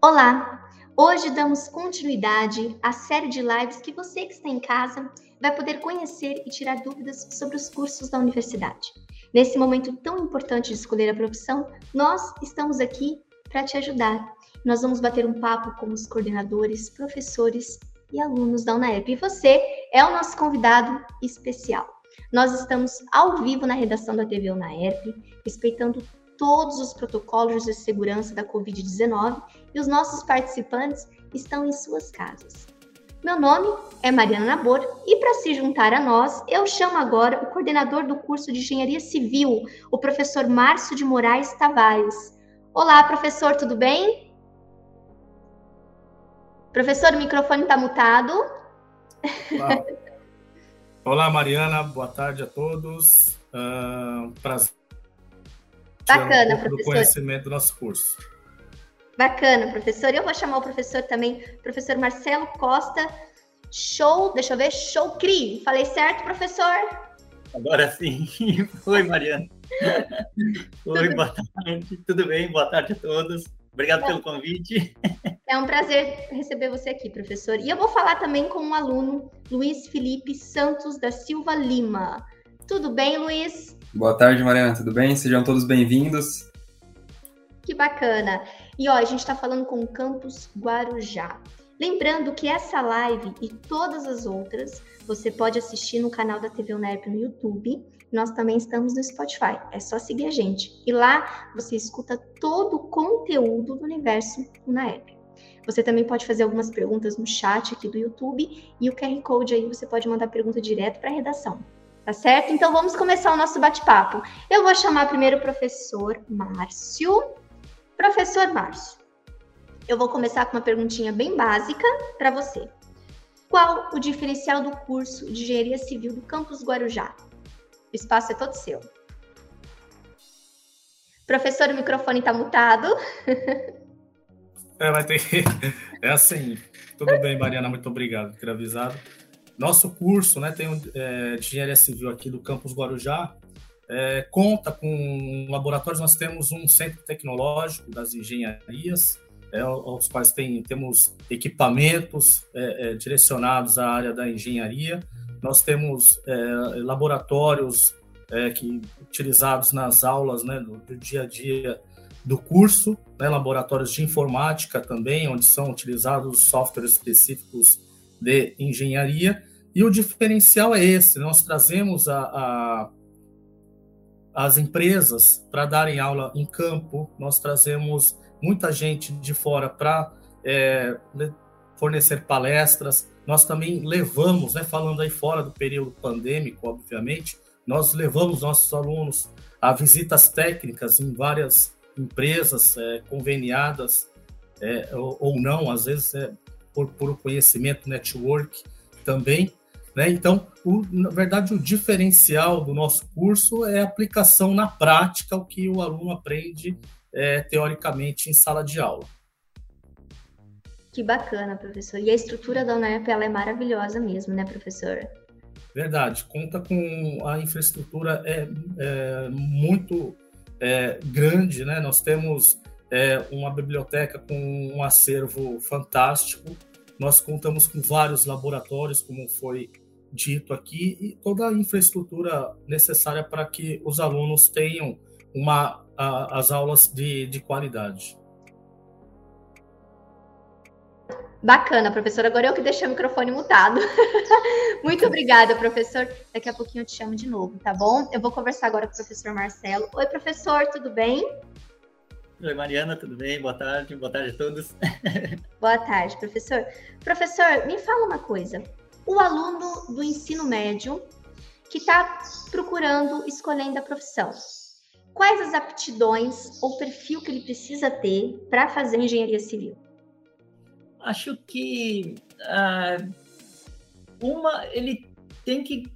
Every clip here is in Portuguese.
Olá! Hoje damos continuidade à série de lives que você que está em casa vai poder conhecer e tirar dúvidas sobre os cursos da universidade. Nesse momento tão importante de escolher a profissão, nós estamos aqui para te ajudar. Nós vamos bater um papo com os coordenadores, professores e alunos da UNAEP. E você é o nosso convidado especial. Nós estamos ao vivo na redação da TV UNAERP, respeitando todos os protocolos de segurança da Covid-19 e os nossos participantes estão em suas casas. Meu nome é Mariana Nabor e para se juntar a nós, eu chamo agora o coordenador do curso de Engenharia Civil, o professor Márcio de Moraes Tavares. Olá, professor, tudo bem? Professor, o microfone está mutado. Olá. Olá, Mariana, boa tarde a todos. Uh, prazer. Bacana, um professor. Do conhecimento do nosso curso. Bacana, professor. Eu vou chamar o professor também, professor Marcelo Costa. Show, deixa eu ver, show CRI. Falei certo, professor? Agora sim. Oi, Mariana. Oi, boa tarde. Tudo bem? Boa tarde a todos. Obrigado pelo convite. É um prazer receber você aqui, professor. E eu vou falar também com um aluno, Luiz Felipe Santos da Silva Lima. Tudo bem, Luiz? Boa tarde, Mariana. Tudo bem? Sejam todos bem-vindos. Que bacana. E ó, a gente está falando com o Campus Guarujá. Lembrando que essa live e todas as outras você pode assistir no canal da TV UNEP no YouTube. Nós também estamos no Spotify. É só seguir a gente. E lá você escuta todo o conteúdo do universo UNEP. Você também pode fazer algumas perguntas no chat aqui do YouTube e o QR Code aí você pode mandar pergunta direto para a redação. Tá certo? Então vamos começar o nosso bate-papo. Eu vou chamar primeiro o professor Márcio. Professor Márcio, eu vou começar com uma perguntinha bem básica para você. Qual o diferencial do curso de Engenharia Civil do Campus Guarujá? O espaço é todo seu. Professor, o microfone está mutado. É, vai ter. É assim. Tudo bem, Mariana, muito obrigado por ter avisado. Nosso curso, né, tem um, é, de engenharia civil aqui do campus Guarujá, é, conta com laboratórios. Nós temos um centro tecnológico das engenharias, é, aos quais tem, temos equipamentos é, é, direcionados à área da engenharia. Nós temos é, laboratórios é, que utilizados nas aulas né, do, do, dia a dia do curso, né, laboratórios de informática também, onde são utilizados softwares específicos de engenharia. E o diferencial é esse: nós trazemos a, a as empresas para darem aula em campo, nós trazemos muita gente de fora para é, fornecer palestras. Nós também levamos, né, falando aí fora do período pandêmico, obviamente, nós levamos nossos alunos a visitas técnicas em várias empresas é, conveniadas é, ou, ou, não, às vezes é, por, por conhecimento network também. Né? Então, o, na verdade, o diferencial do nosso curso é a aplicação na prática, o que o aluno aprende é, teoricamente em sala de aula. Que bacana, professor. E a estrutura da UNEP ela é maravilhosa mesmo, né, professor? Verdade. Conta com a infraestrutura é, é muito é, grande, né? Nós temos é, uma biblioteca com um acervo fantástico. Nós contamos com vários laboratórios, como foi dito aqui, e toda a infraestrutura necessária para que os alunos tenham uma, a, as aulas de, de qualidade. Bacana, professor. Agora eu que deixei o microfone mutado. Muito obrigada, professor. Daqui a pouquinho eu te chamo de novo, tá bom? Eu vou conversar agora com o professor Marcelo. Oi, professor, tudo bem? Oi, Mariana, tudo bem? Boa tarde, boa tarde a todos. Boa tarde, professor. Professor, me fala uma coisa. O aluno do ensino médio que está procurando, escolhendo a profissão, quais as aptidões ou perfil que ele precisa ter para fazer engenharia civil? Acho que uh, uma ele tem que,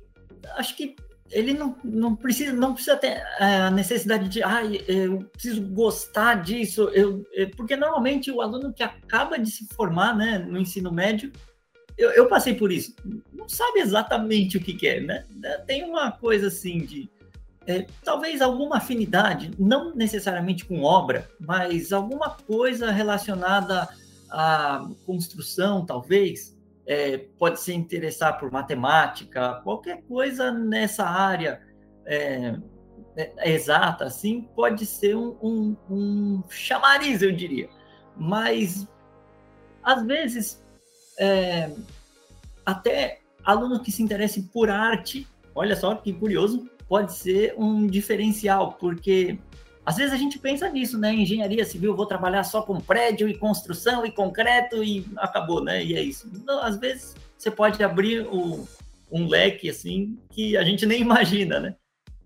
acho que ele não, não precisa não precisa ter a necessidade de ah, eu preciso gostar disso eu, porque normalmente o aluno que acaba de se formar né, no ensino médio eu, eu passei por isso. Não sabe exatamente o que quer né? Tem uma coisa assim de é, talvez alguma afinidade, não necessariamente com obra, mas alguma coisa relacionada à construção, talvez, é, pode se interessar por matemática, qualquer coisa nessa área é, é exata, assim, pode ser um, um, um, chamariz, eu diria. Mas, às vezes, é, até aluno que se interesse por arte, olha só que curioso, pode ser um diferencial, porque às vezes a gente pensa nisso, né? Engenharia civil, vou trabalhar só com prédio e construção e concreto e acabou, né? E é isso. Às vezes você pode abrir o, um leque assim que a gente nem imagina, né?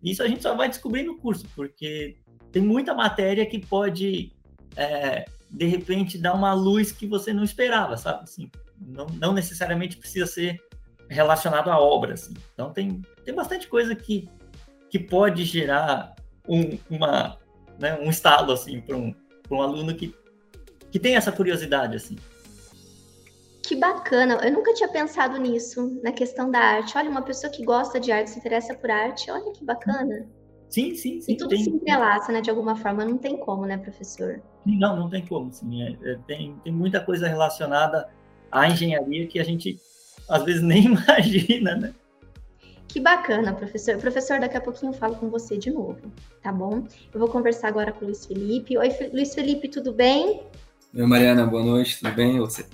Isso a gente só vai descobrir no curso, porque tem muita matéria que pode é, de repente dar uma luz que você não esperava, sabe? Assim, não, não necessariamente precisa ser relacionado à obra, assim. Então tem, tem bastante coisa que que pode gerar um, uma, né, um estalo assim para um, um aluno que, que tem essa curiosidade assim. Que bacana! Eu nunca tinha pensado nisso, na questão da arte. Olha, uma pessoa que gosta de arte, se interessa por arte, olha que bacana. Sim, sim, sim. E tudo tem... se entrelaça, né, de alguma forma. Não tem como, né, professor? Não, não tem como. Sim. É, é, tem, tem muita coisa relacionada à engenharia que a gente às vezes nem imagina, né? Que bacana, professor. Professor, daqui a pouquinho eu falo com você de novo, tá bom? Eu vou conversar agora com o Luiz Felipe. Oi, Luiz Felipe, tudo bem? Oi, Mariana, boa noite, tudo bem? E você?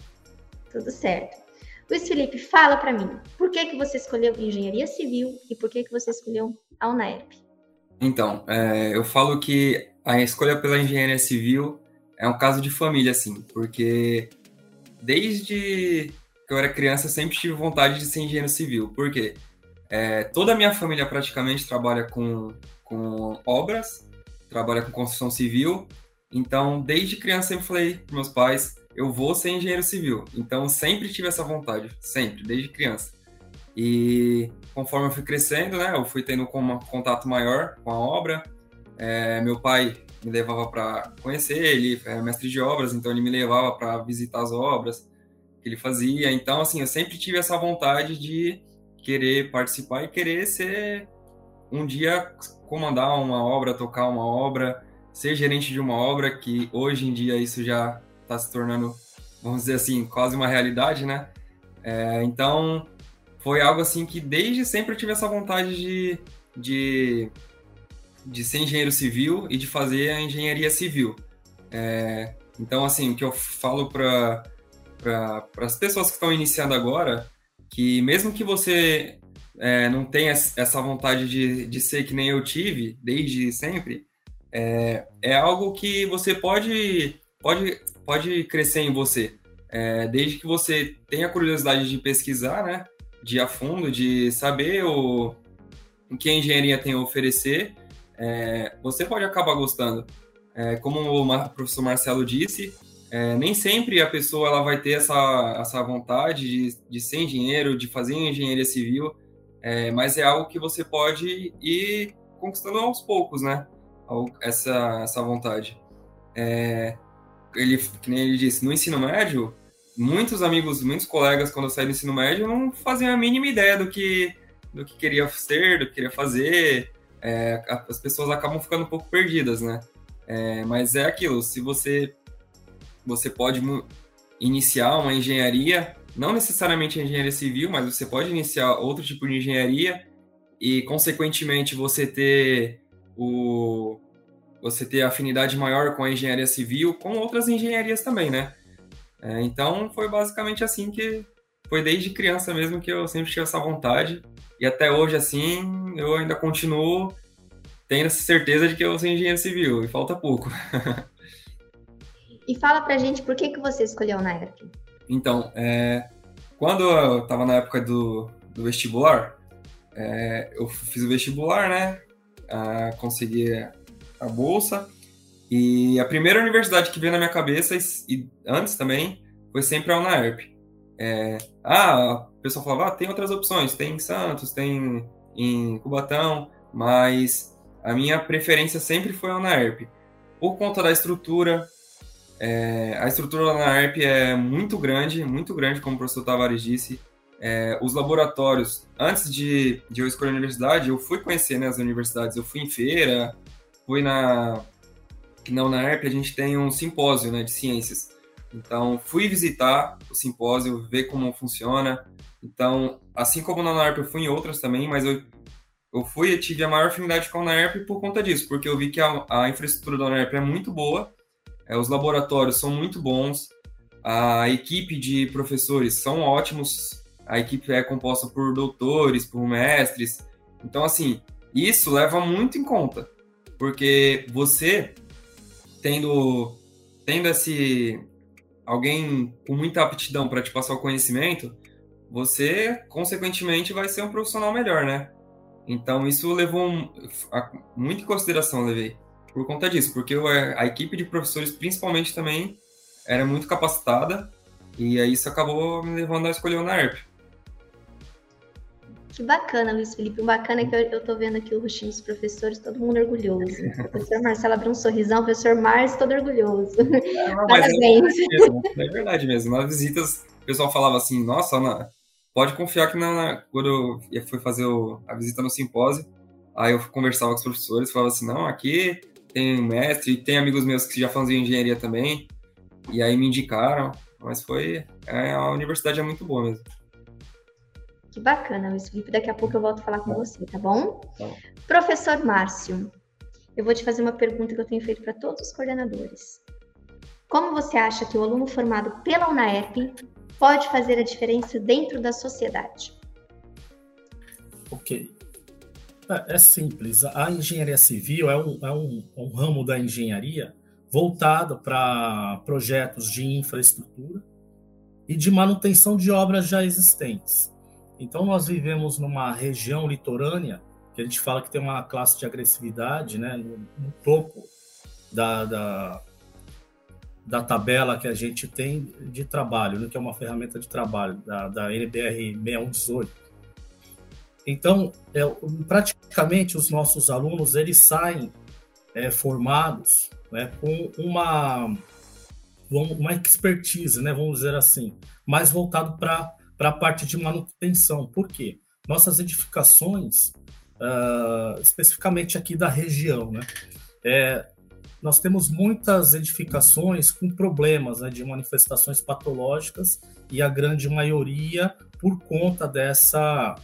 Tudo certo. Luiz Felipe, fala para mim, por que, que você escolheu engenharia civil e por que, que você escolheu a UNAERP? Então, é, eu falo que a escolha pela engenharia civil é um caso de família, assim, porque desde que eu era criança sempre tive vontade de ser engenheiro civil. Por quê? É, toda a minha família praticamente trabalha com, com obras, trabalha com construção civil. Então, desde criança, sempre falei para meus pais: eu vou ser engenheiro civil. Então, sempre tive essa vontade, sempre, desde criança. E conforme eu fui crescendo, né, eu fui tendo um contato maior com a obra. É, meu pai me levava para conhecer, ele é mestre de obras, então ele me levava para visitar as obras que ele fazia. Então, assim, eu sempre tive essa vontade de querer participar e querer ser um dia comandar uma obra, tocar uma obra, ser gerente de uma obra, que hoje em dia isso já está se tornando, vamos dizer assim, quase uma realidade, né? É, então, foi algo assim que desde sempre eu tive essa vontade de, de, de ser engenheiro civil e de fazer a engenharia civil. É, então, assim, o que eu falo para pra, as pessoas que estão iniciando agora que mesmo que você é, não tenha essa vontade de, de ser que nem eu tive desde sempre, é, é algo que você pode, pode, pode crescer em você. É, desde que você tenha curiosidade de pesquisar, né, de ir a fundo, de saber o, o que a engenharia tem a oferecer, é, você pode acabar gostando. É, como o professor Marcelo disse, é, nem sempre a pessoa ela vai ter essa, essa vontade de, de ser engenheiro, de fazer engenharia civil, é, mas é algo que você pode ir conquistando aos poucos, né? Essa, essa vontade. É, ele, que nem ele disse, no ensino médio, muitos amigos, muitos colegas, quando eu saí do ensino médio, não faziam a mínima ideia do que, do que queria ser, do que queria fazer. É, as pessoas acabam ficando um pouco perdidas, né? É, mas é aquilo, se você você pode iniciar uma engenharia, não necessariamente engenharia civil, mas você pode iniciar outro tipo de engenharia e, consequentemente, você ter o você ter afinidade maior com a engenharia civil, com outras engenharias também, né? É, então, foi basicamente assim que foi desde criança mesmo que eu sempre tive essa vontade e até hoje, assim, eu ainda continuo tendo essa certeza de que eu sou engenheiro civil e falta pouco. E fala pra gente por que, que você escolheu a UNAERP. Então, é, quando eu estava na época do, do vestibular, é, eu fiz o vestibular, né? Ah, consegui a bolsa. E a primeira universidade que veio na minha cabeça, e antes também, foi sempre a UNAERP. É, ah, o pessoal falava, ah, tem outras opções, tem em Santos, tem em Cubatão, mas a minha preferência sempre foi a UNAERP. Por conta da estrutura, é, a estrutura na ARP é muito grande, muito grande, como o professor Tavares disse. É, os laboratórios, antes de, de eu escolher a universidade, eu fui conhecer né, as universidades. Eu fui em feira, fui na. Na UNAERP a gente tem um simpósio né, de ciências. Então, fui visitar o simpósio, ver como funciona. Então, assim como na UNAERP, eu fui em outras também, mas eu, eu fui e tive a maior afinidade com a UNAERP por conta disso, porque eu vi que a, a infraestrutura da UNAERP é muito boa, é, os laboratórios são muito bons, a equipe de professores são ótimos, a equipe é composta por doutores, por mestres. Então, assim, isso leva muito em conta, porque você tendo, tendo esse alguém com muita aptidão para te passar o conhecimento, você, consequentemente, vai ser um profissional melhor, né? Então, isso levou muito em consideração, levei, por conta disso, porque a equipe de professores, principalmente, também era muito capacitada, e aí isso acabou me levando a escolher o NARP. Que bacana, Luiz Felipe. O bacana é que eu, eu tô vendo aqui o rostinho dos professores, todo mundo orgulhoso. O professor Marcelo abriu um sorrisão, o professor Márcio todo orgulhoso. É, Parabéns. É verdade, é verdade mesmo. Nas visitas, o pessoal falava assim, nossa, Ana, pode confiar que na, quando eu fui fazer o, a visita no simpósio, aí eu conversava com os professores, falava assim, não, aqui tem um mestre, tem amigos meus que já faziam engenharia também, e aí me indicaram, mas foi, é, a universidade é muito boa mesmo. Que bacana, Luiz Felipe. Daqui a pouco eu volto a falar com você, tá bom? Tá. Professor Márcio, eu vou te fazer uma pergunta que eu tenho feito para todos os coordenadores. Como você acha que o aluno formado pela UNAEP pode fazer a diferença dentro da sociedade? Ok. É, é simples. A engenharia civil é um, é um, um ramo da engenharia voltado para projetos de infraestrutura e de manutenção de obras já existentes. Então, nós vivemos numa região litorânea, que a gente fala que tem uma classe de agressividade né, no, no topo da, da, da, tabela que a gente tem de trabalho, né, que é uma ferramenta de trabalho da, da NBR 6118. Então, é, praticamente os nossos alunos eles saem é, formados né, com uma, uma expertise, né, vamos dizer assim, mais voltado para para a parte de manutenção. Por quê? Nossas edificações, uh, especificamente aqui da região, né? É, nós temos muitas edificações com problemas né, de manifestações patológicas e a grande maioria por conta dessa,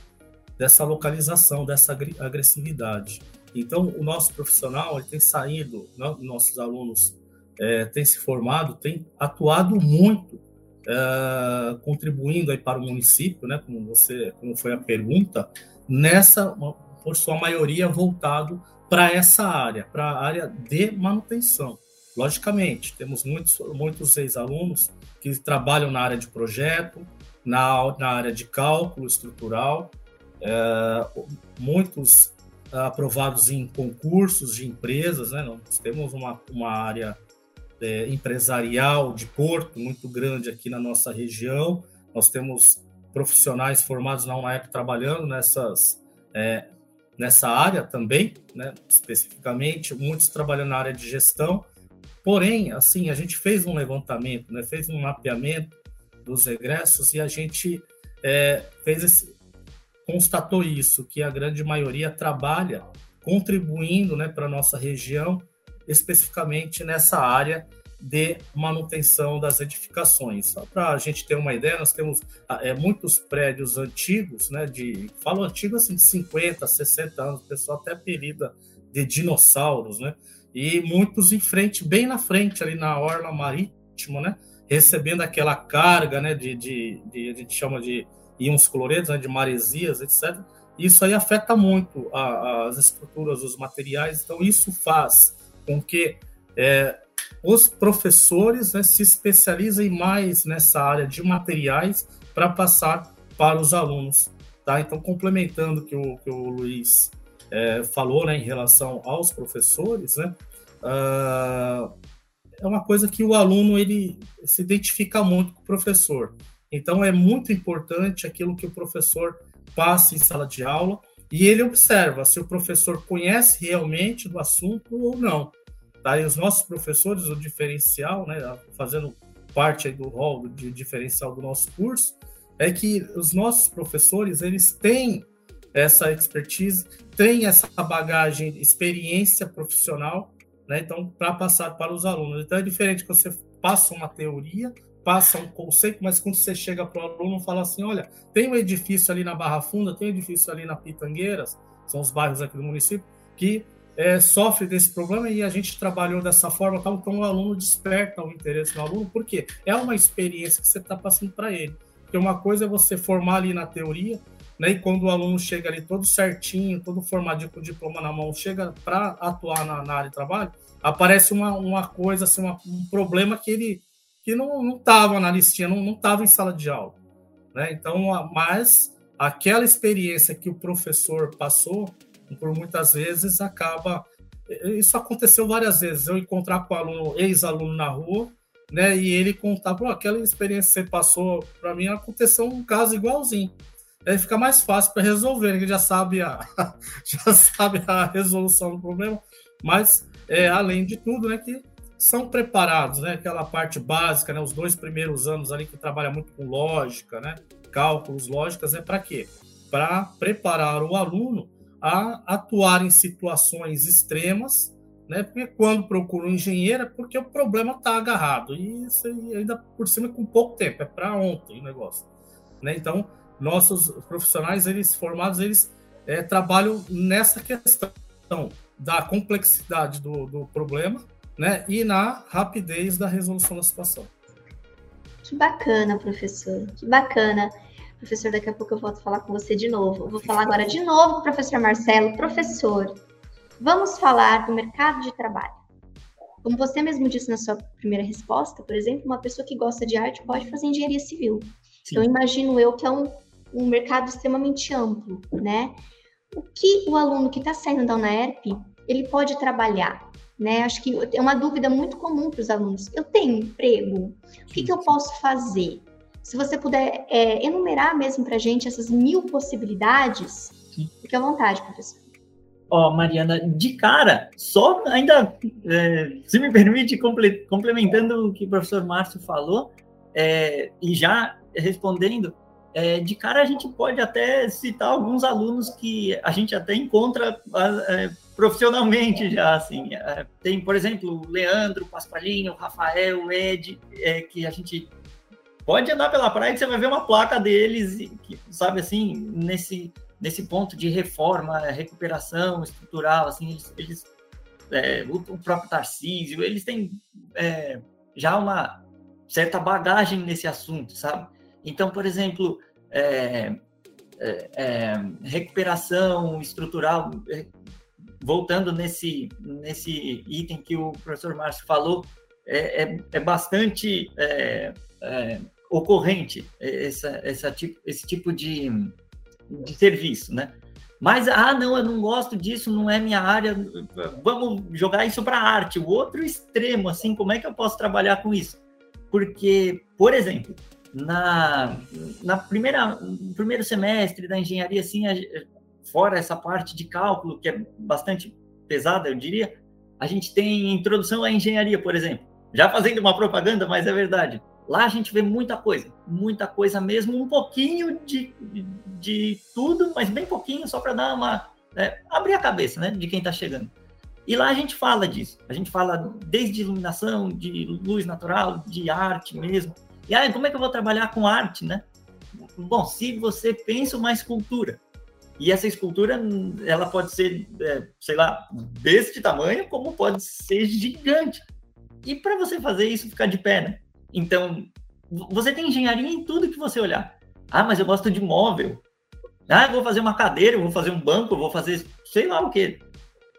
dessa localização, dessa agressividade. Então, o nosso profissional ele tem saído, né, nossos alunos é, têm se formado, têm atuado muito uh, contribuindo aí para o município, né, como você, como foi a pergunta, nessa, por sua maioria voltado para essa área, para a área de manutenção. Logicamente, temos muitos, muitos ex-alunos que trabalham na área de projeto, na, na área de cálculo estrutural, é, muitos aprovados em concursos de empresas, né? Nós temos uma, uma área é, empresarial de Porto muito grande aqui na nossa região. Nós temos profissionais formados na UNAEP trabalhando nessas, é, nessa área também, né, especificamente, muitos trabalhando na área de gestão. Porém, assim, a gente fez um levantamento, né, fez um mapeamento dos egressos e a gente é, fez esse, constatou isso, que a grande maioria trabalha contribuindo né, para a nossa região especificamente nessa área de manutenção das edificações. Só para a gente ter uma ideia, nós temos ah, é, muitos prédios antigos, né, de, falo antigo assim, de 50, 60 anos, o pessoal até apelida de dinossauros, né, e muitos em frente, bem na frente, ali na orla marítima, né, recebendo aquela carga, né, de, de, de a gente chama de íons cloretos, né, de maresias, etc. Isso aí afeta muito a, as estruturas, os materiais, então isso faz com que é, os professores né, se especializem mais nessa área de materiais para passar para os alunos. Tá? Então, complementando que o, que o Luiz é, falou né, em relação aos professores, né, uh, é uma coisa que o aluno ele se identifica muito com o professor. Então, é muito importante aquilo que o professor passa em sala de aula e ele observa se o professor conhece realmente do assunto ou não. E os nossos professores, o diferencial, né, fazendo parte do rol de diferencial do nosso curso, é que os nossos professores, eles têm essa expertise, têm essa bagagem, experiência profissional, né? Então, para passar para os alunos. Então, é diferente que você passa uma teoria, passa um conceito, mas quando você chega para o aluno, fala assim: olha, tem um edifício ali na Barra Funda, tem um edifício ali na Pitangueiras, são os bairros aqui do município, que é, sofre desse problema e a gente trabalhou dessa forma, tal, então o aluno desperta o interesse no aluno, porque é uma experiência que você está passando para ele. Porque uma coisa é você formar ali na teoria, né, e quando o aluno chega ali todo certinho, todo formadinho com o diploma na mão, chega para atuar na, na, área de trabalho, aparece uma, uma coisa, assim, uma, um problema que ele que não estava na listinha, não estava em sala de aula. Né? Então, mas aquela experiência que o professor passou, por muitas vezes acaba. Isso aconteceu várias vezes. Eu encontrar com o aluno, ex-aluno na rua, né? E ele contar, pô, aquela experiência que você passou para mim aconteceu um caso igualzinho. Aí fica mais fácil para resolver, ele já sabe a já sabe a resolução do problema, mas é, além de tudo, né, que são preparados, né, aquela parte básica, né, os dois primeiros anos ali que trabalha muito com lógica, né, cálculos, lógicas, é para quê? Para preparar o aluno a atuar em situações extremas, né? Porque quando procura um engenheiro é porque o problema está agarrado e isso ainda por cima com pouco tempo, é para ontem o negócio, né? Então nossos profissionais eles formados eles é, trabalham nessa questão da complexidade do, do problema, né? E na rapidez da resolução da situação. Que bacana, professor. Que bacana. Professor, daqui a pouco eu volto falar com você de novo. Eu vou falar agora de novo com o professor Marcelo. Professor, vamos falar do mercado de trabalho. Como você mesmo disse na sua primeira resposta, por exemplo, uma pessoa que gosta de arte pode fazer engenharia civil. Sim. Então, imagino eu que é um, um mercado extremamente amplo, né? O que o aluno que está saindo da UNAERP, ele pode trabalhar? Né? Acho que é uma dúvida muito comum para os alunos. Eu tenho emprego? O que, que eu posso fazer? Se você puder é, enumerar mesmo para a gente essas mil possibilidades, Sim. fique à vontade, professor. Ó, oh, Mariana, de cara, só ainda, é, se me permite, complementando o que o professor Márcio falou, é, e já respondendo, é, de cara a gente pode até citar alguns alunos que a gente até encontra é, profissionalmente já, assim. É, tem, por exemplo, o Leandro, o Pasqualinho, o Rafael, o Ed, é, que a gente pode andar pela praia que você vai ver uma placa deles, sabe assim, nesse, nesse ponto de reforma, recuperação estrutural, assim, eles, eles é, o, próprio Tarcísio, eles têm é, já uma certa bagagem nesse assunto, sabe? Então, por exemplo, é, é, é recuperação estrutural, é, voltando nesse, nesse item que o professor Márcio falou, é, é, bastante ocorrente essa, essa tipo, esse tipo de, de serviço, né? Mas, ah, não, eu não gosto disso, não é minha área, vamos jogar isso para arte. O outro extremo, assim, como é que eu posso trabalhar com isso? Porque, por exemplo, na, na primeira, no primeiro semestre da engenharia, assim, fora essa parte de cálculo, que é bastante pesada, eu diria, a gente tem introdução à engenharia, por exemplo. Já fazendo uma propaganda, mas é verdade. Lá a gente vê muita coisa, muita coisa mesmo, um pouquinho de, de, tudo, mas bem pouquinho, só para dar uma. É, abrir a cabeça né, de quem está chegando. E lá a gente fala disso. A gente fala desde iluminação, de luz natural, de arte mesmo. E aí, como é que eu vou trabalhar com arte, né? Bom, se você pensa uma escultura, e essa escultura, ela pode ser, é, sei lá, deste tamanho, como pode ser gigante. E para você fazer isso ficar de pé, né? Então, você tem engenharia em tudo que você olhar. Ah, mas eu gosto de móvel. Ah, eu vou fazer uma cadeira, eu vou fazer um banco, eu vou fazer sei lá o que.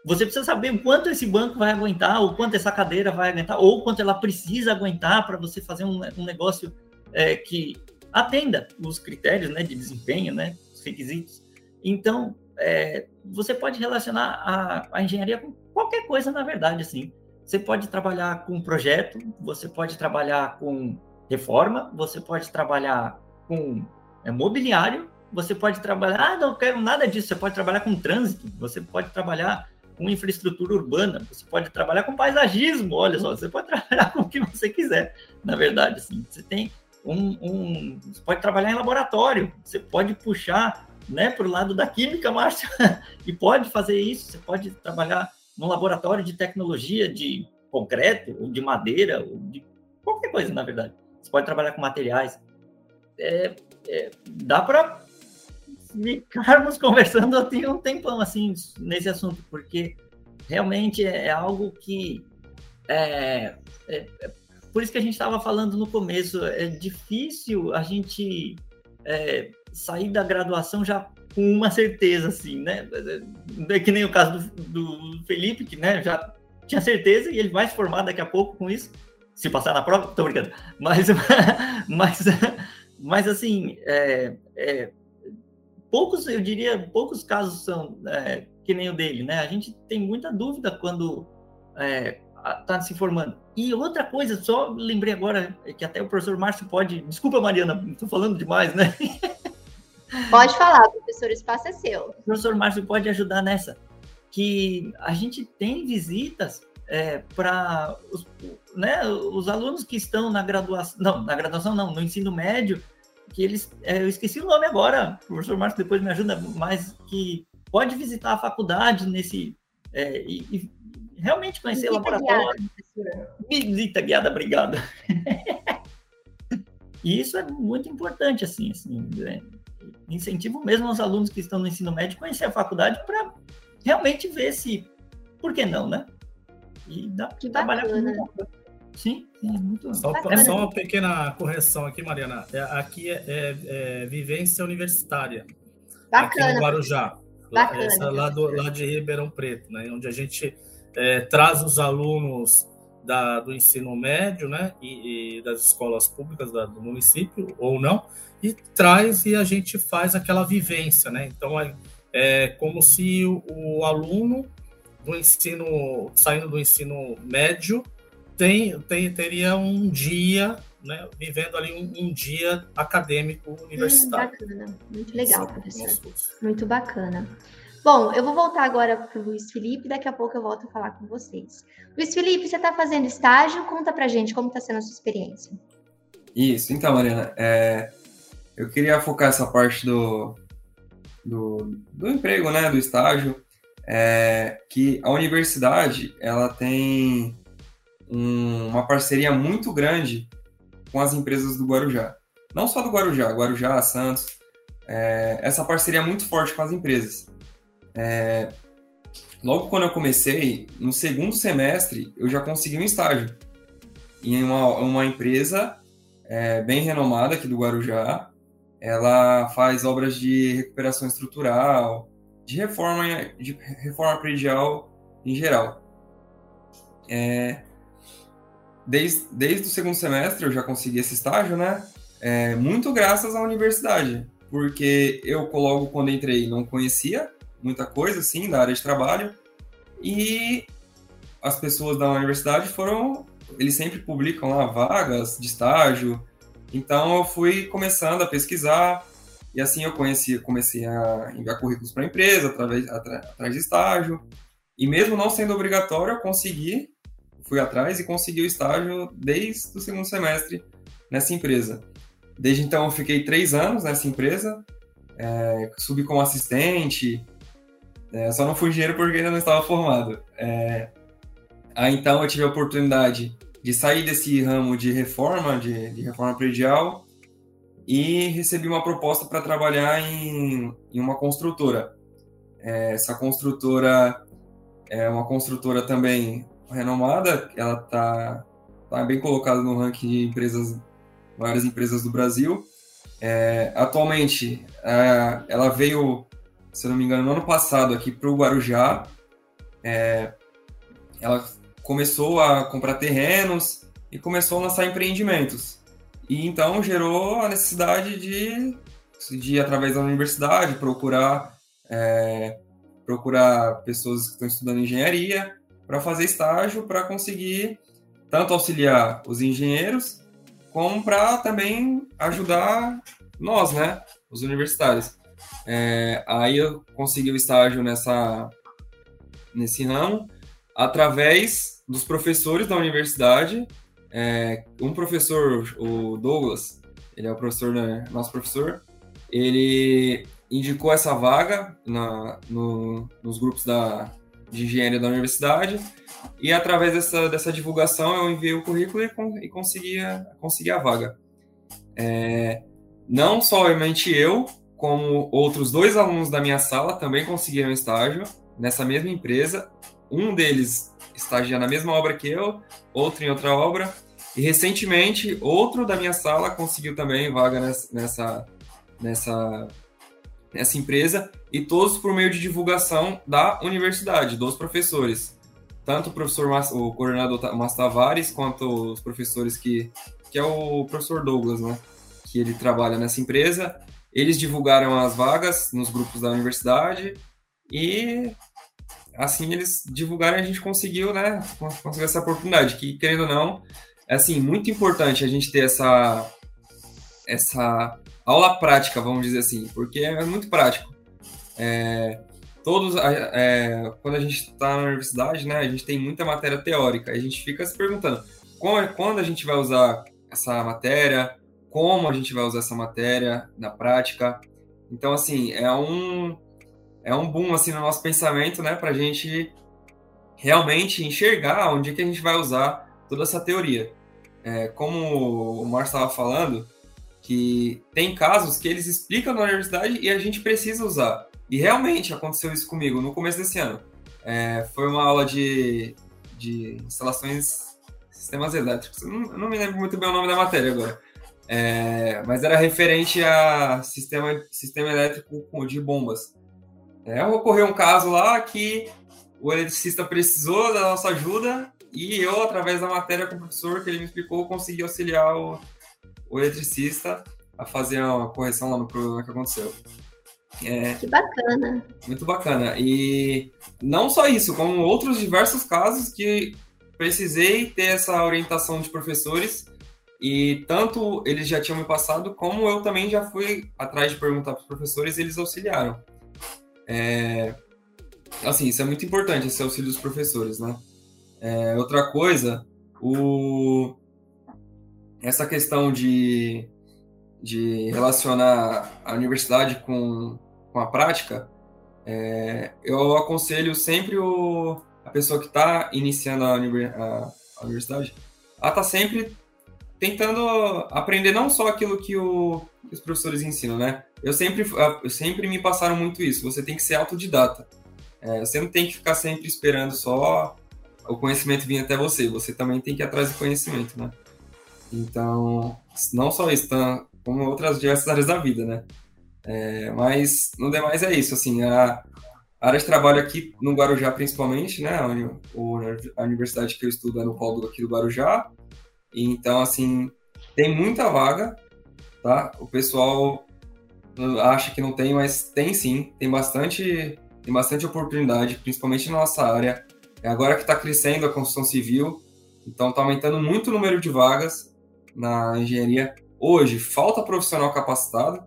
Você precisa saber o quanto esse banco vai aguentar, ou quanto essa cadeira vai aguentar, ou quanto ela precisa aguentar para você fazer um, um negócio é, que atenda os critérios né, de desempenho, né, os requisitos. Então, é, você pode relacionar a, a engenharia com qualquer coisa, na verdade, assim. Você pode trabalhar com projeto, você pode trabalhar com reforma, você pode trabalhar com é, mobiliário, você pode trabalhar, ah, não quero nada disso, você pode trabalhar com trânsito, você pode trabalhar com infraestrutura urbana, você pode trabalhar com paisagismo, olha só, você pode trabalhar com o que você quiser, na verdade, assim, você tem um, um, você pode trabalhar em laboratório, você pode puxar né, para o lado da química, Márcio, e pode fazer isso, você pode trabalhar num laboratório de tecnologia de concreto, ou de madeira, ou de qualquer coisa, na verdade. Você pode trabalhar com materiais. É, é, dá para ficarmos conversando até um tempão assim nesse assunto, porque realmente é, é algo que é, é, é por isso que a gente estava falando no começo, é difícil a gente é, sair da graduação já com uma certeza, assim, né? É que nem o caso do, do Felipe, que né, já tinha certeza e ele vai se formar daqui a pouco com isso, se passar na prova, tô brincando. Mas, mas, mas assim, é, é, poucos, eu diria, poucos casos são é, que nem o dele, né? A gente tem muita dúvida quando está é, se formando. E outra coisa, só lembrei agora, que até o professor Márcio pode. Desculpa, Mariana, estou falando demais, né? Pode falar, professor, o espaço é seu. O professor Márcio pode ajudar nessa. Que a gente tem visitas é, para os, né, os alunos que estão na graduação, não, na graduação não, no ensino médio, que eles, é, eu esqueci o nome agora, o professor Marcos depois me ajuda, mas que pode visitar a faculdade nesse, é, e, e, realmente conhecer Visita laboratório. Guiada, Visita guiada, obrigada. e isso é muito importante, assim, assim né? Incentivo mesmo aos alunos que estão no ensino médio conhecer a faculdade para realmente ver se, por que não, né? E dá para trabalhar com Sim, sim, muito só, só uma pequena correção aqui, Mariana. É, aqui é, é, é, vivência universitária. Bacana. Aqui no Guarujá. Bacana. Essa lá, do, lá de Ribeirão Preto, né? Onde a gente é, traz os alunos da, do ensino médio, né? E, e das escolas públicas da, do município, ou não, e traz e a gente faz aquela vivência, né? Então é, é como se o, o aluno do ensino, saindo do ensino médio, tem, tem, teria um dia, né, vivendo ali um, um dia acadêmico universitário. Hum, bacana, muito legal, professor. Muito bacana. Bom, eu vou voltar agora para o Luiz Felipe, daqui a pouco eu volto a falar com vocês. Luiz Felipe, você está fazendo estágio? Conta para gente como está sendo a sua experiência. Isso, então, Mariana, é, eu queria focar essa parte do, do, do emprego, né, do estágio, é, que a universidade ela tem um, uma parceria muito grande com as empresas do Guarujá. Não só do Guarujá, Guarujá, Santos, é, essa parceria é muito forte com as empresas. É, logo quando eu comecei, no segundo semestre, eu já consegui um estágio em uma, uma empresa é, bem renomada aqui do Guarujá. Ela faz obras de recuperação estrutural, de reforma, de reforma predial em geral. É, desde, desde o segundo semestre eu já consegui esse estágio, né? É, muito graças à universidade, porque eu logo quando entrei não conhecia muita coisa assim da área de trabalho e as pessoas da universidade foram, eles sempre publicam lá vagas de estágio, então eu fui começando a pesquisar e assim eu conheci, comecei a enviar currículos para a empresa através atrás de estágio. E mesmo não sendo obrigatório, eu consegui, fui atrás e consegui o estágio desde o segundo semestre nessa empresa. Desde então eu fiquei três anos nessa empresa, é, subi como assistente, é, só não fui engenheiro porque ainda não estava formado. É, aí então eu tive a oportunidade de sair desse ramo de reforma, de, de reforma predial, e recebi uma proposta para trabalhar em, em, uma construtora. É, essa construtora é uma construtora também renomada, ela está tá bem colocada no ranking de empresas, maiores empresas do Brasil. É, atualmente, ela veio, se não me engano, no ano passado aqui para o Guarujá. É, ela começou a comprar terrenos e começou a lançar empreendimentos. E então gerou a necessidade de, de através da universidade, procurar, é, procurar pessoas que estão estudando engenharia para fazer estágio para conseguir tanto auxiliar os engenheiros, como para também ajudar nós, né, os universitários. É, aí eu consegui o estágio nessa, nesse ramo através dos professores da universidade é, um professor, o Douglas, ele é o professor, né, nosso professor, ele indicou essa vaga na, no, nos grupos da, de engenharia da universidade e através dessa, dessa divulgação eu enviei o currículo e, con, e consegui, a, consegui a vaga. É, não somente eu, como outros dois alunos da minha sala também conseguiram estágio nessa mesma empresa. Um deles estagia na mesma obra que eu, outro em outra obra. E recentemente, outro da minha sala conseguiu também vaga nessa, nessa, nessa empresa, e todos por meio de divulgação da universidade, dos professores. Tanto o professor, o coordenador Márcio Tavares, quanto os professores que, que é o professor Douglas, né? Que ele trabalha nessa empresa. Eles divulgaram as vagas nos grupos da universidade e assim eles divulgaram a gente conseguiu, né? Conseguiu essa oportunidade, que querendo ou não, é assim, muito importante a gente ter essa essa aula prática, vamos dizer assim, porque é muito prático. É, todos, é, quando a gente está na universidade, né, a gente tem muita matéria teórica, a gente fica se perguntando quando a gente vai usar essa matéria, como a gente vai usar essa matéria na prática. Então, assim, é um, é um boom assim, no nosso pensamento, né, para a gente realmente enxergar onde que a gente vai usar toda essa teoria. É, como o Márcio estava falando, que tem casos que eles explicam na universidade e a gente precisa usar. E realmente aconteceu isso comigo no começo desse ano. É, foi uma aula de, de instalações sistemas elétricos. Não, não, me lembro muito bem o nome da matéria agora. É, mas era referente a sistema, sistema elétrico de bombas. É, ocorreu um caso lá que o eletricista precisou da nossa ajuda e eu, através da matéria com o professor que ele me explicou, consegui auxiliar o, o eletricista a fazer uma correção lá no problema que aconteceu. É, que bacana. Muito bacana. E não só isso, como outros diversos casos que precisei ter essa orientação de professores e tanto eles já tinham me passado, como eu também já fui atrás de perguntar para os professores e eles auxiliaram. É, assim, isso é muito importante, esse auxílio dos professores, né? É, outra coisa, o, essa questão de, de relacionar a universidade com, com a prática, é, eu aconselho sempre o, a pessoa que está iniciando a, a, a universidade a estar tá sempre tentando aprender não só aquilo que, o, que, os professores ensinam, né? Eu sempre, eu sempre me passaram muito isso. Você tem que ser autodidata. É, você não tem que ficar sempre esperando só o conhecimento vir até você. Você também tem que ir atrás do conhecimento, né? Então, não só isso, como outras diversas áreas da vida, né? É, mas, no demais, é isso. Assim, a, área de trabalho aqui no Guarujá, principalmente, né? A, universidade que eu estudo é no polo aqui do Guarujá. Então, assim, tem muita vaga, tá? O pessoal acha que não tem, mas tem sim. Tem bastante, tem bastante oportunidade, principalmente na nossa área. É agora que está crescendo a construção civil, então está aumentando muito o número de vagas na engenharia hoje falta profissional capacitado,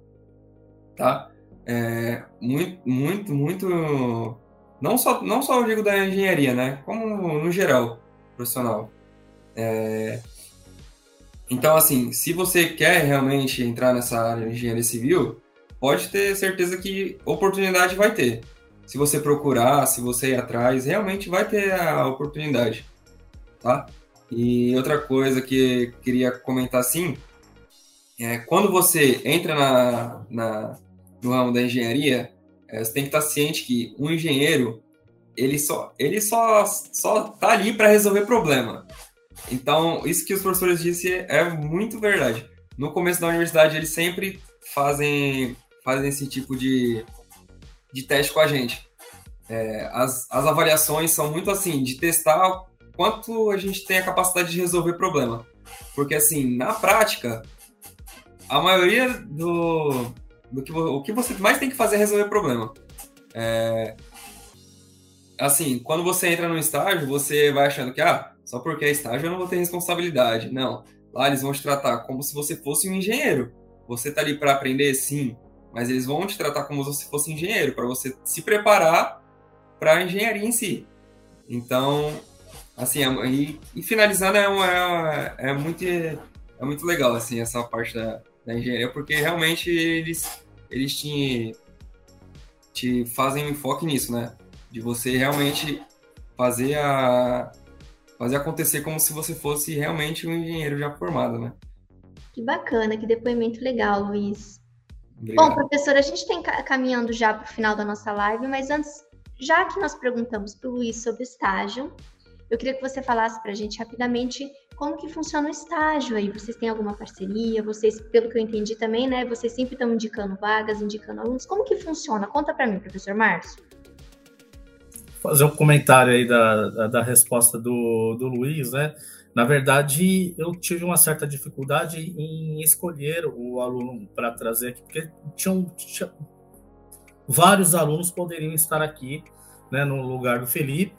tá? É, muito, muito, muito. Não só, não só eu digo da engenharia, né? Como no geral, profissional. É, então, assim, se você quer realmente entrar nessa área de engenharia civil, pode ter certeza que oportunidade vai ter. Se você procurar, se você ir atrás, realmente vai ter a oportunidade, tá? E outra coisa que queria comentar assim, é quando você entra na, na, no ramo da engenharia, é, você tem que estar ciente que um engenheiro ele só ele só só tá ali para resolver problema. Então isso que os professores disseram é muito verdade. No começo da universidade eles sempre fazem fazem esse tipo de, de teste com a gente. É, as, as avaliações são muito assim de testar quanto a gente tem a capacidade de resolver problema. Porque, assim, na prática, a maioria do, do que, o que você mais tem que fazer é resolver problema. É, assim, quando você entra no estágio, você vai achando que, ah, só porque é estágio eu não vou ter responsabilidade. Não. Lá eles vão te tratar como se você fosse um engenheiro. Você tá ali para aprender, sim, mas eles vão te tratar como se você fosse engenheiro, para você se preparar para a engenharia em si. Então, Assim, é, e, e, finalizando, é, é, é, muito, é muito legal, assim, essa parte da, da engenharia, porque realmente eles, eles te, te fazem um enfoque nisso, né? De você realmente fazer a fazer acontecer como se você fosse realmente um engenheiro já formado, né? Que bacana, que depoimento legal, Luiz. Obrigado. Bom, professor, a gente está caminhando já para o final da nossa live, mas antes, já que nós perguntamos para o Luiz sobre estágio, eu queria que você falasse para a gente rapidamente como que funciona o estágio aí. Vocês têm alguma parceria? Vocês, pelo que eu entendi também, né? Vocês sempre estão indicando vagas, indicando alunos. Como que funciona? Conta para mim, professor Márcio fazer um comentário aí da, da, da, resposta do, do Luiz, né? Na verdade, eu tive uma certa dificuldade em escolher o aluno para trazer aqui, porque tinham, tinha, vários alunos poderiam estar aqui, né, no lugar do Felipe,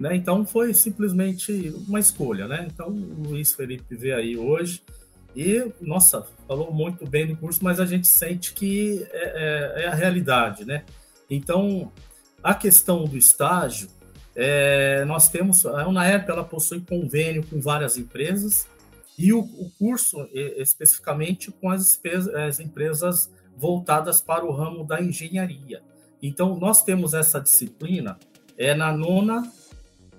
né? Então foi simplesmente uma escolha, né? Então o Luiz Felipe veio aí hoje e, nossa, falou muito bem do curso, mas a gente sente que é, é, é a realidade, né? Então, a questão do estágio, é, nós temos, a UNAERP ela possui convênio com várias empresas e o, o curso especificamente com as, as empresas voltadas para o ramo da engenharia. Então, nós temos essa disciplina é na nona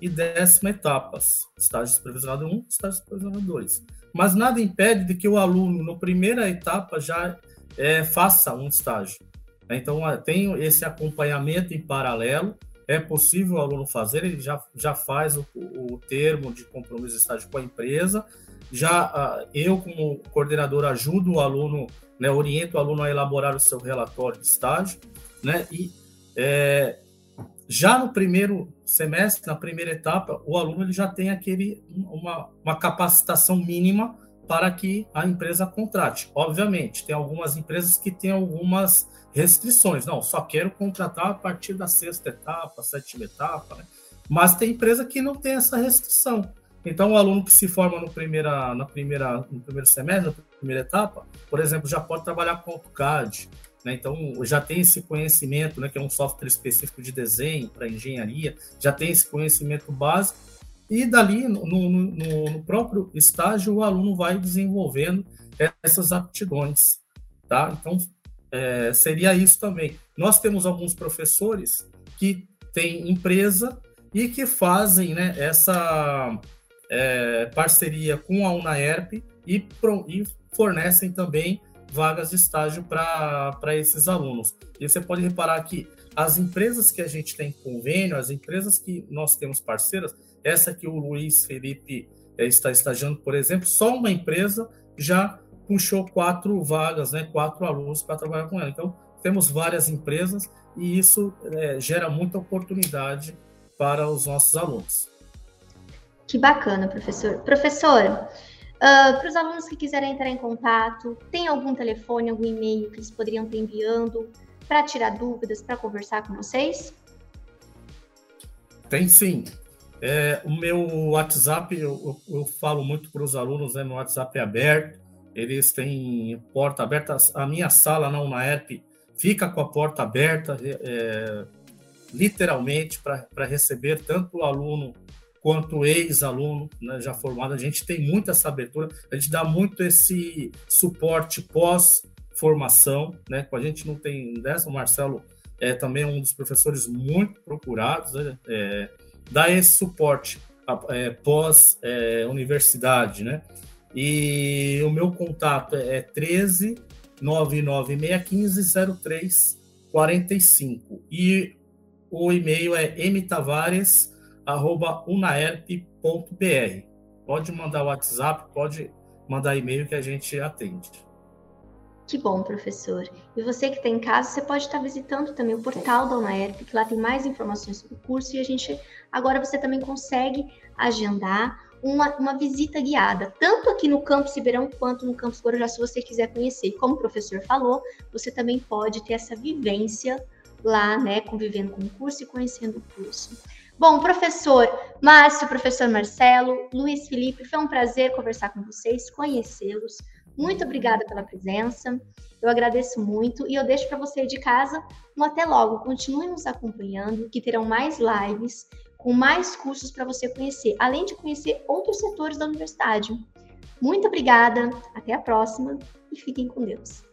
e décima etapas, estágio supervisionado 1, estágio supervisionado 2. Mas nada impede de que o aluno, na primeira etapa, já é, faça um estágio. Então, tem esse acompanhamento em paralelo. É possível o aluno fazer, ele já, já faz o, o termo de compromisso de estágio com a empresa. Já eu, como coordenador, ajudo o aluno, né, oriento o aluno a elaborar o seu relatório de estágio. Né, e é, já no primeiro semestre, na primeira etapa, o aluno ele já tem aquele, uma, uma capacitação mínima para que a empresa contrate. Obviamente, tem algumas empresas que têm algumas restrições. Não, só quero contratar a partir da sexta etapa, sétima etapa, né? Mas tem empresa que não tem essa restrição. Então, o aluno que se forma no, primeira, na primeira, no primeiro semestre, na primeira etapa, por exemplo, já pode trabalhar com AutoCAD, né? Então, já tem esse conhecimento, né, que é um software específico de desenho para engenharia, já tem esse conhecimento básico, e dali, no, no, no próprio estágio, o aluno vai desenvolvendo essas aptidões. Tá? Então, é, seria isso também. Nós temos alguns professores que têm empresa e que fazem né, essa é, parceria com a UNAERP e, e fornecem também vagas de estágio para esses alunos. E você pode reparar que as empresas que a gente tem convênio, as empresas que nós temos parceiras, essa que o Luiz Felipe é, está estagiando, por exemplo, só uma empresa já puxou quatro vagas, né, quatro alunos para trabalhar com ela. Então, temos várias empresas e isso é, gera muita oportunidade para os nossos alunos. Que bacana, professor. Professor, uh, para os alunos que quiserem entrar em contato, tem algum telefone, algum e-mail que eles poderiam estar enviando para tirar dúvidas, para conversar com vocês? Tem sim. É, o meu WhatsApp, eu, eu, eu falo muito para os alunos, né, meu WhatsApp é aberto, eles têm porta aberta. A minha sala na UNAERP fica com a porta aberta, é, literalmente, para receber tanto o aluno quanto ex-aluno né, já formado. A gente tem muita essa abertura, a gente dá muito esse suporte pós-formação. Né, a gente não tem dessa, o Marcelo é também um dos professores muito procurados, né, é, dá esse suporte é, pós-universidade, é, né? E o meu contato é 13 99615 0345. E o e-mail é mtavares.unaerp.br. Pode mandar WhatsApp, pode mandar e-mail que a gente atende. Que bom, professor. E você que está em casa, você pode estar visitando também o portal da UNAERP, que lá tem mais informações sobre o curso e a gente agora você também consegue agendar uma, uma visita guiada, tanto aqui no campus Ribeirão quanto no campus Guarujá, se você quiser conhecer. Como o professor falou, você também pode ter essa vivência lá, né, convivendo com o curso e conhecendo o curso. Bom, professor Márcio, professor Marcelo, Luiz Felipe, foi um prazer conversar com vocês, conhecê-los. Muito obrigada pela presença. Eu agradeço muito e eu deixo para você de casa um até logo. Continue nos acompanhando, que terão mais lives com mais cursos para você conhecer, além de conhecer outros setores da universidade. Muito obrigada, até a próxima e fiquem com Deus.